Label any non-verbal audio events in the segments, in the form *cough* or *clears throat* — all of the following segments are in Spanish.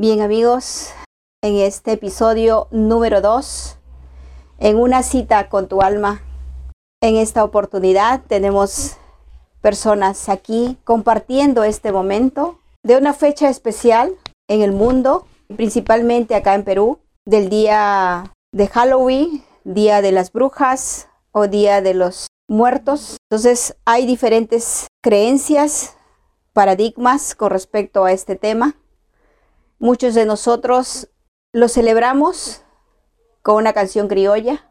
Bien amigos, en este episodio número 2, en una cita con tu alma, en esta oportunidad tenemos personas aquí compartiendo este momento de una fecha especial en el mundo, principalmente acá en Perú, del día de Halloween, día de las brujas o día de los muertos. Entonces hay diferentes creencias, paradigmas con respecto a este tema. Muchos de nosotros lo celebramos con una canción criolla,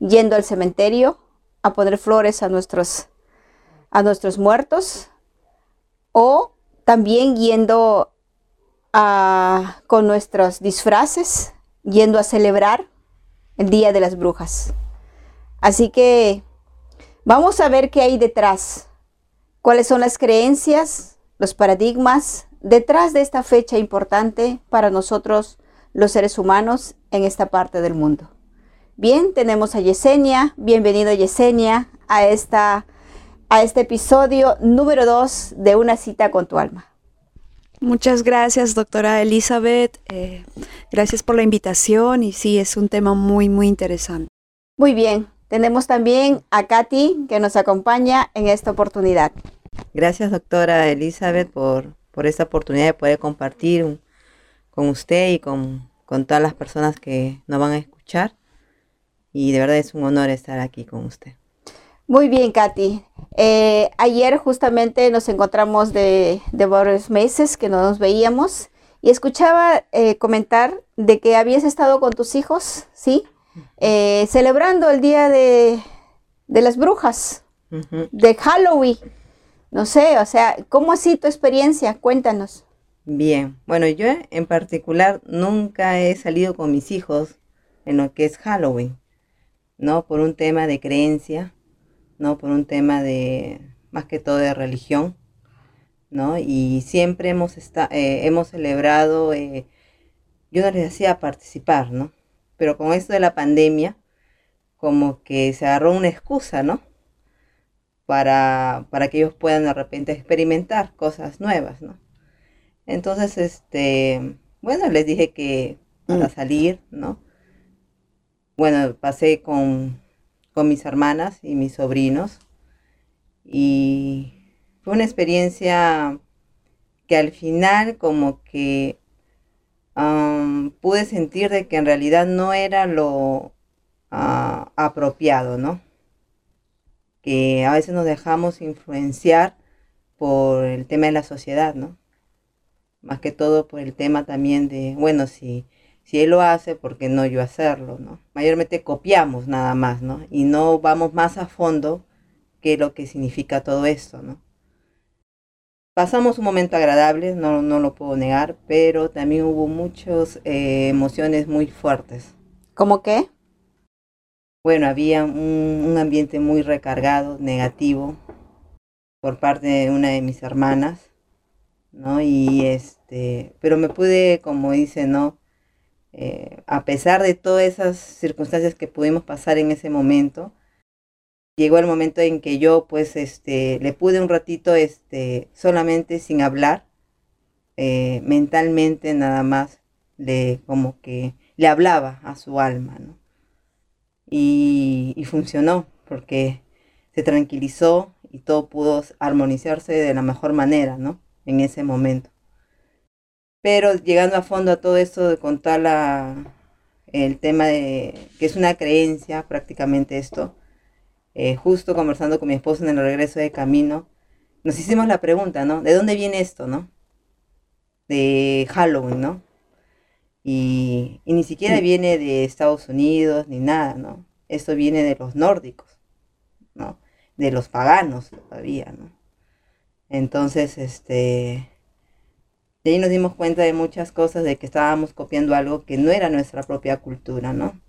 yendo al cementerio a poner flores a nuestros, a nuestros muertos, o también yendo a, con nuestros disfraces, yendo a celebrar el Día de las Brujas. Así que vamos a ver qué hay detrás, cuáles son las creencias, los paradigmas detrás de esta fecha importante para nosotros los seres humanos en esta parte del mundo. Bien, tenemos a Yesenia. Bienvenido Yesenia a, esta, a este episodio número 2 de Una cita con tu alma. Muchas gracias, doctora Elizabeth. Eh, gracias por la invitación y sí, es un tema muy, muy interesante. Muy bien, tenemos también a Katy que nos acompaña en esta oportunidad. Gracias, doctora Elizabeth, por, por esta oportunidad de poder compartir con usted y con, con todas las personas que nos van a escuchar. Y de verdad es un honor estar aquí con usted. Muy bien, Katy. Eh, ayer justamente nos encontramos de, de, varios meses que no nos veíamos y escuchaba eh, comentar de que habías estado con tus hijos, ¿sí? Eh, celebrando el Día de, de las Brujas, de Halloween. No sé, o sea, ¿cómo ha sido tu experiencia? Cuéntanos. Bien, bueno, yo en particular nunca he salido con mis hijos en lo que es Halloween, ¿no? Por un tema de creencia, ¿no? Por un tema de, más que todo de religión, ¿no? Y siempre hemos, eh, hemos celebrado, eh, yo no les hacía participar, ¿no? Pero con esto de la pandemia, como que se agarró una excusa, ¿no? Para, para que ellos puedan de repente experimentar cosas nuevas, ¿no? Entonces, este, bueno, les dije que para mm. salir, ¿no? Bueno, pasé con, con mis hermanas y mis sobrinos y fue una experiencia que al final como que pude sentir de que en realidad no era lo ah, apropiado, ¿no? Que a veces nos dejamos influenciar por el tema de la sociedad, ¿no? más que todo por el tema también de, bueno, si, si él lo hace, ¿por qué no yo hacerlo? ¿no? Mayormente copiamos nada más, ¿no? Y no vamos más a fondo qué es lo que significa todo esto, ¿no? Pasamos un momento agradable, no, no lo puedo negar, pero también hubo muchas eh, emociones muy fuertes. ¿Cómo qué? Bueno, había un, ambiente muy recargado, negativo, por parte de una de mis hermanas ¿no? Y este, pero me pude, como dice, ¿no? Eh, a pesar de todas esas circunstancias que pudimos pasar en ese momento, llegó el momento en que yo, pues, este, le pude un ratito, este, solamente sin hablar, eh, mentalmente nada más, le, como que le hablaba a su alma, ¿no? Y, funcionó, porque se tranquilizó y todo pudo armonizarse de la mejor manera, ¿no? en ese momento. Pero llegando a fondo a todo esto de contar la, el tema de que es una creencia prácticamente esto, eh, justo conversando con mi esposo en el regreso de camino, nos hicimos la pregunta, ¿no? ¿De dónde viene esto, no? De Halloween, ¿no? Y, y ni siquiera viene de Estados Unidos ni nada, ¿no? Esto viene de los nórdicos, ¿no? De los paganos todavía, ¿no? Entonces, este, de ahí nos dimos cuenta de muchas cosas, de que estábamos copiando algo que no era nuestra propia cultura, ¿no?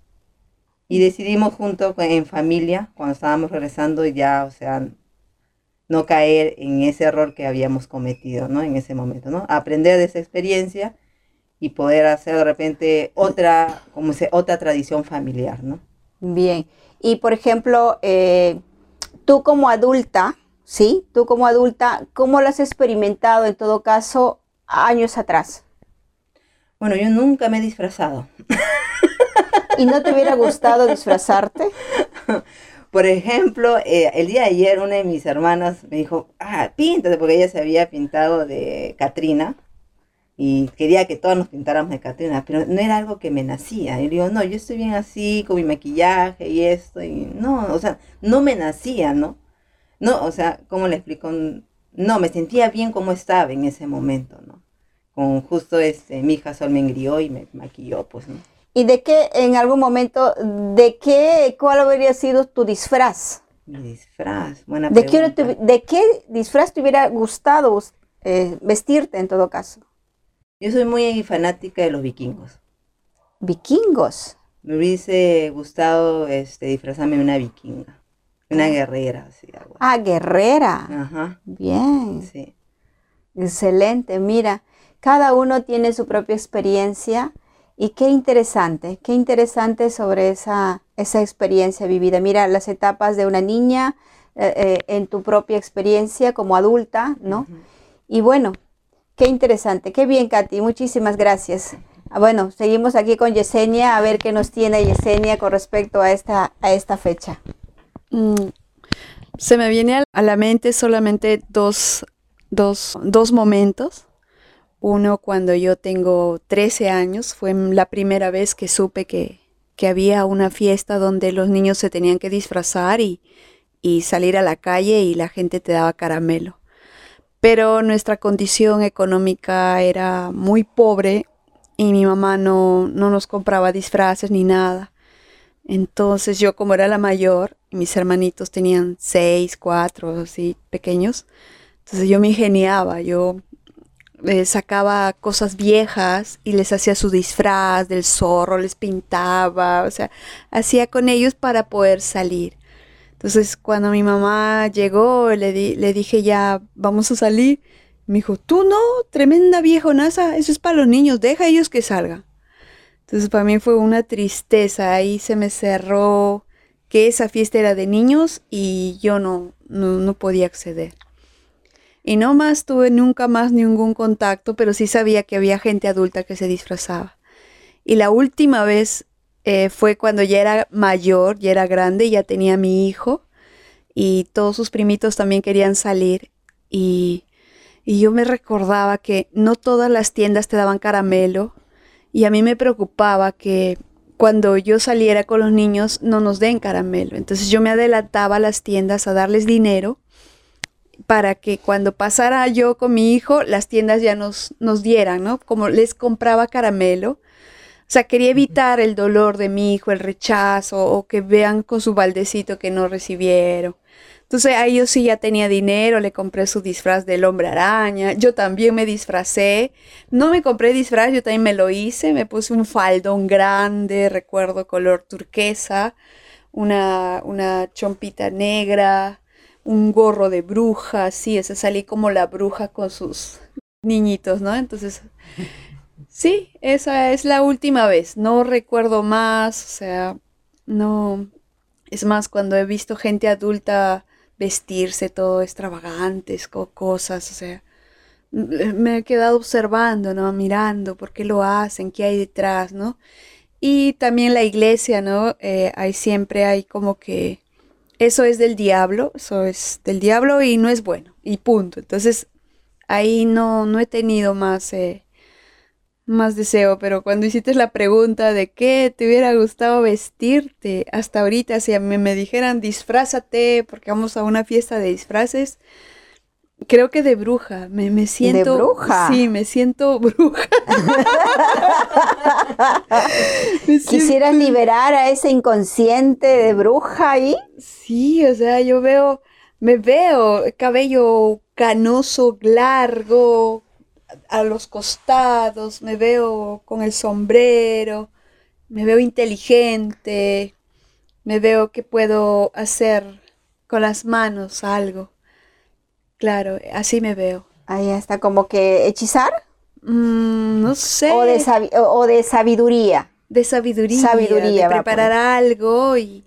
Y decidimos junto en familia, cuando estábamos regresando, ya, o sea, no caer en ese error que habíamos cometido, ¿no? En ese momento, ¿no? Aprender de esa experiencia y poder hacer de repente otra, como se, otra tradición familiar, ¿no? Bien. Y por ejemplo, eh, tú como adulta, ¿sí? Tú como adulta, ¿cómo lo has experimentado en todo caso años atrás? Bueno, yo nunca me he disfrazado. *laughs* ¿Y no te hubiera gustado disfrazarte? *laughs* Por ejemplo, eh, el día de ayer una de mis hermanas me dijo, ah, píntate, porque ella se había pintado de Katrina y quería que todos nos pintáramos de Catrina, pero no era algo que me nacía. Y digo, no, yo estoy bien así, con mi maquillaje y esto, y no, o sea, no me nacía, ¿no? No, o sea, ¿cómo le explico? No, me sentía bien como estaba en ese momento, ¿no? Con justo este, mi hija Sol me engrió y me maquilló, pues, ¿no? ¿Y de qué, en algún momento, de qué, cuál habría sido tu disfraz? Mi disfraz, buena ¿De pregunta. qué, ¿De qué disfraz te hubiera gustado eh, vestirte en todo caso? Yo soy muy fanática de los vikingos. Vikingos. Me hubiese gustado este, disfrazarme de una vikinga, una guerrera, así, algo. Ah, guerrera. Ajá, Bien. sí. Excelente. Mira, cada uno tiene su propia experiencia y qué interesante, qué interesante sobre esa, esa experiencia vivida. Mira, las etapas de una niña eh, eh, en tu propia experiencia como adulta, ¿no? Y bueno, qué interesante, qué bien, Katy, muchísimas gracias. Ah, Bueno, seguimos aquí con Yesenia a ver qué nos tiene Yesenia con respecto a esta, a esta fecha. Mm, Se me viene a- la mente solamente dos, dos, dos momentos. Uno cuando yo tengo 13 años, fue la primera vez que supe que, que había una fiesta donde los niños se tenían que disfrazar y, y salir a la calle y la gente te daba caramelo. Pero nuestra condición económica era muy pobre y mi mamá no, no nos compraba disfraces ni nada. Entonces yo como era la mayor, mis hermanitos tenían seis, cuatro, así pequeños, entonces yo me ingeniaba, yo eh, sacaba cosas viejas y les hacía su disfraz del zorro, les pintaba, o sea, hacía con ellos para poder salir. Entonces cuando mi mamá llegó, le, di- le dije ya, vamos a salir. Me dijo, tú no, tremenda viejonaza, eso es para los niños, deja a ellos que salgan. Entonces para mí fue una tristeza, ahí se me cerró que esa fiesta era de niños y yo no, no, no podía acceder. Y no más tuve nunca más ningún contacto, pero sí sabía que había gente adulta que se disfrazaba. Y la última vez eh, fue cuando ya era mayor, ya era grande, ya tenía mi hijo y todos sus primitos también querían salir y, y yo me recordaba que no todas las tiendas te daban caramelo y a mí me preocupaba que cuando yo saliera con los niños no nos den caramelo. Entonces yo me adelantaba a las tiendas a darles dinero para que cuando pasara yo con mi hijo, las tiendas ya nos, nos dieran, ¿no? Como les compraba caramelo. Sea, quería evitar el dolor de mi hijo, el rechazo, o que vean con su baldecito que no recibieron. Entonces ahí yo sí ya tenía dinero, le compré su disfraz del hombre araña, yo también me disfracé, no me compré disfraz, yo también me lo hice, me puse un faldón grande, recuerdo color turquesa, una, una chompita negra, un gorro de bruja, sí, ese salí como la bruja con sus niñitos, ¿no? Entonces, sí, esa es la última vez, no recuerdo más, o sea, no, es más, cuando he visto gente adulta vestirse todo extravagantes, co- cosas, o sea, m- me he quedado observando, ¿no? Mirando por qué lo hacen, qué hay detrás, ¿no? Y también la iglesia, ¿no? Eh, hay siempre hay como que eso es del diablo, eso es del diablo y no es bueno, y punto. Entonces, ahí no, no he tenido más, eh, más deseo, pero cuando hiciste la pregunta de qué te hubiera gustado vestirte hasta ahorita, si a mí me dijeran disfrázate porque vamos a una fiesta de disfraces, creo que de bruja, me, me siento... bruja? Sí, me siento *laughs* bruja. *laughs* Me siento- ¿Quisieras liberar a ese inconsciente de bruja ahí? Sí, o sea, yo veo, me veo cabello canoso, largo, a los costados, me veo con el sombrero, me veo inteligente, me veo que puedo hacer con las manos algo. Claro, así me veo. Ahí está, como que hechizar Mm, no sé. o, de o- de sabiduría. de sabiduría, Sabiduría, de preparar algo y,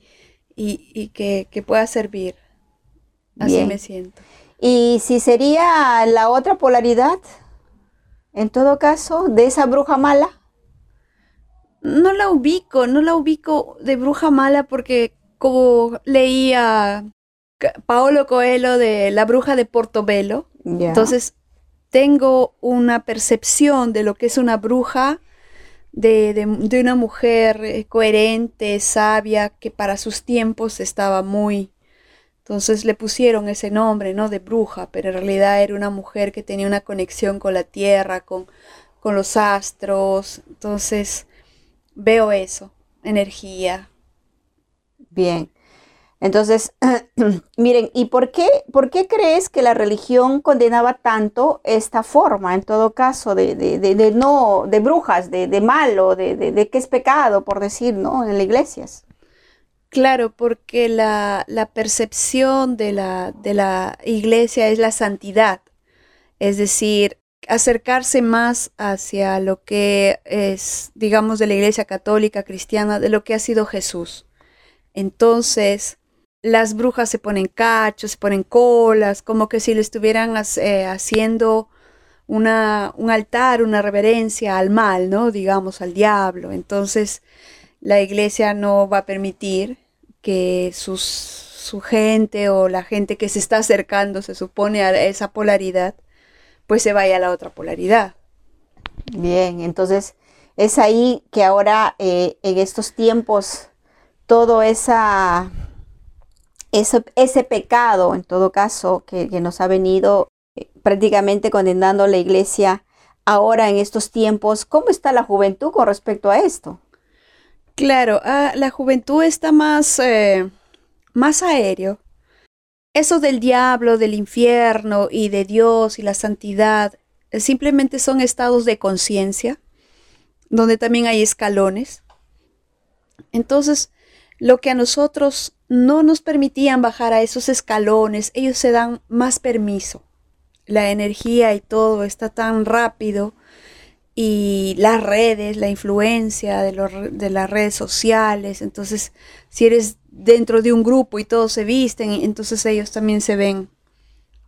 y- y que, que pueda servir. Así Bien. me siento. Y si sería la otra polaridad, en todo caso, de esa bruja mala, no la ubico, no la ubico de bruja mala porque como leía Paolo Coelho de La bruja de Portobelo, entonces tengo una percepción de lo que es una bruja, de, una mujer eh, coherente, sabia, que para sus tiempos estaba muy... Entonces le pusieron ese nombre, ¿no? De bruja, pero en realidad era una mujer que tenía una conexión con la tierra, con, con los astros. Entonces veo eso, energía. Bien. Entonces, *clears throat* miren, ¿y por qué, por qué crees que la religión condenaba tanto esta forma, en todo caso, de, de, no, de brujas, de, de malo, de, de, que es pecado, por decir, ¿no? En las iglesias. Claro, porque la, la percepción de la, de la iglesia es la santidad, es decir, acercarse más hacia lo que es, digamos, de la iglesia católica, cristiana, de lo que ha sido Jesús. Entonces, las brujas se ponen cachos, se ponen colas, como que si le estuvieran eh, haciendo una, un altar, una reverencia al mal, ¿no? Digamos, al diablo. Entonces, la iglesia no va a permitir que sus, su gente o la gente que se está acercando, se supone, a esa polaridad, pues se vaya a la otra polaridad. Bien, entonces es ahí que ahora eh, en estos tiempos todo esa ese, pecado, en todo caso, que, nos ha venido eh, prácticamente condenando la iglesia ahora en estos tiempos, ¿cómo está la juventud con respecto a esto? Claro, ah, la juventud está más, eh, más aéreo. Eso del diablo, del infierno y de Dios y la santidad, eh, simplemente son estados de conciencia, donde también hay escalones. Entonces, lo que a nosotros no nos permitían bajar a esos escalones, ellos se dan más permiso. La energía y todo está tan rápido y las redes, la influencia de, de las redes sociales, entonces si eres dentro de un grupo y todos se visten, entonces ellos también se ven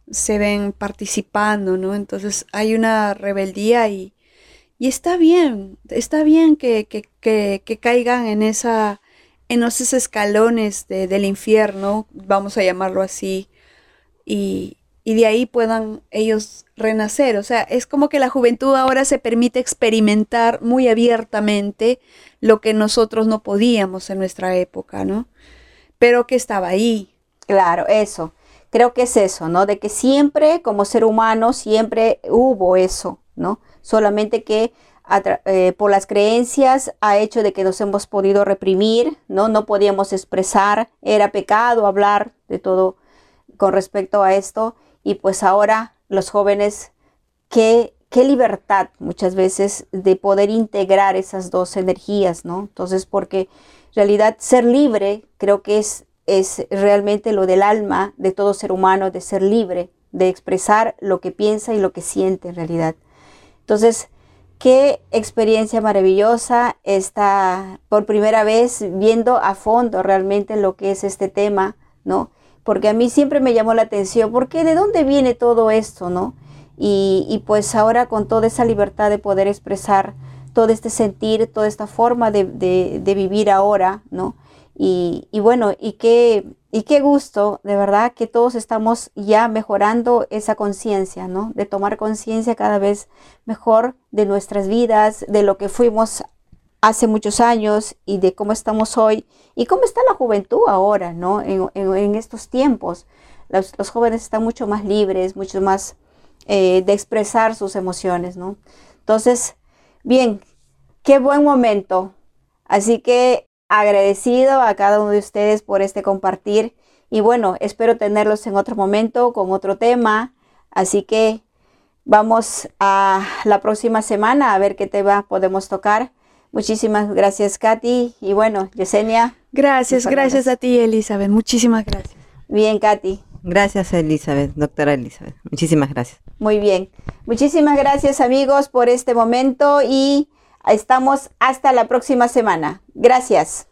se ven participando, ¿no? Entonces hay una rebeldía y, y está bien, está bien que, que, caigan en esa en esos escalones del infierno, vamos a llamarlo así, y, de ahí puedan ellos renacer. O sea, es como que la juventud ahora se permite experimentar muy abiertamente lo que nosotros no podíamos en nuestra época, ¿no? Pero que estaba ahí. Claro, eso. Creo que es eso, ¿no? De que siempre como ser humano, siempre hubo eso, ¿no? Solamente que eh, por las creencias ha hecho de que nos hemos podido reprimir, ¿no? No podíamos expresar, era pecado hablar de todo con respecto a esto y pues ahora los jóvenes, qué, qué libertad muchas veces de poder integrar esas dos energías, ¿no? Entonces, porque en realidad ser libre creo que es, es realmente lo del alma de todo ser humano, de ser libre, de expresar lo que piensa y lo que siente en realidad. Entonces, Qué experiencia maravillosa está por primera vez viendo a fondo realmente lo que es este tema, ¿no? Porque a mí siempre me llamó la atención, porque de dónde viene todo esto, ¿no? Y, pues ahora con toda esa libertad de poder expresar todo este sentir, toda esta forma de, de vivir ahora, ¿no? Y, bueno, y qué, y qué gusto, de verdad, que todos estamos ya mejorando esa conciencia, ¿no? De tomar conciencia cada vez mejor de nuestras vidas, de lo que fuimos hace muchos años y de cómo estamos hoy y cómo está la juventud ahora, ¿no? En, estos tiempos. Los, jóvenes están mucho más libres, mucho más eh, de expresar sus emociones, ¿no? Entonces, bien, qué buen momento. Así que agradecido a cada uno de ustedes por este compartir y bueno, espero tenerlos en otro momento con otro tema. Así que vamos a la próxima semana a ver qué tema podemos tocar. Muchísimas gracias, Katy. Y bueno, Yesenia. Gracias, gracias a ti, Elizabeth. Muchísimas gracias. Bien, Katy. Gracias, Elizabeth, doctora Elizabeth. Muchísimas gracias. Muy bien. Muchísimas gracias, amigos, por este momento y Estamos hasta la próxima semana. Gracias.